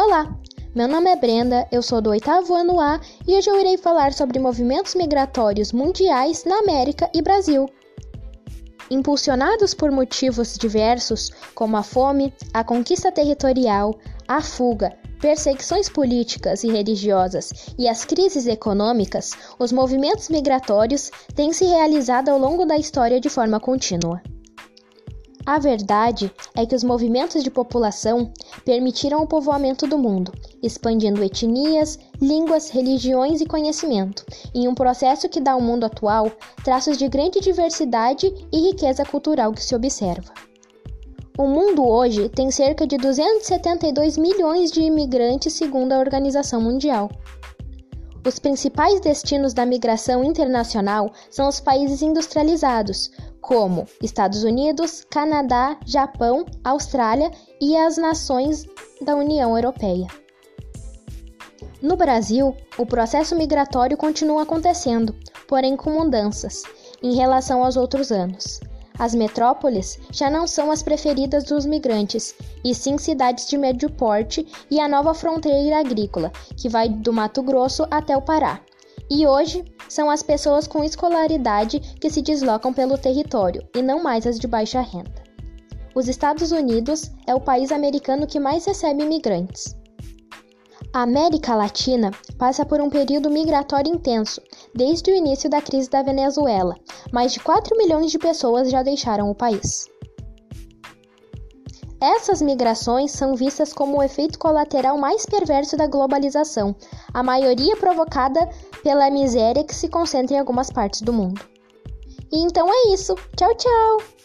Olá, meu nome é Brenda, eu sou do oitavo ano A e hoje eu irei falar sobre movimentos migratórios mundiais na América e Brasil. Impulsionados por motivos diversos, como a fome, a conquista territorial, a fuga, perseguições políticas e religiosas e as crises econômicas, os movimentos migratórios têm se realizado ao longo da história de forma contínua. A verdade é que os movimentos de população permitiram o povoamento do mundo, expandindo etnias, línguas, religiões e conhecimento, em um processo que dá ao mundo atual traços de grande diversidade e riqueza cultural que se observa. O mundo hoje tem cerca de 272 milhões de imigrantes, segundo a Organização Mundial. Os principais destinos da migração internacional são os países industrializados, como Estados Unidos, Canadá, Japão, Austrália e as nações da União Europeia. No Brasil, o processo migratório continua acontecendo, porém com mudanças em relação aos outros anos. As metrópoles já não são as preferidas dos migrantes, e sim cidades de médio porte e a nova fronteira agrícola, que vai do Mato Grosso até o Pará. E hoje são as pessoas com escolaridade que se deslocam pelo território e não mais as de baixa renda. Os Estados Unidos é o país americano que mais recebe imigrantes. A América Latina passa por um período migratório intenso, desde o início da crise da Venezuela. Mais de 4 milhões de pessoas já deixaram o país. Essas migrações são vistas como o efeito colateral mais perverso da globalização, a maioria provocada pela miséria que se concentra em algumas partes do mundo. E então é isso. Tchau, tchau!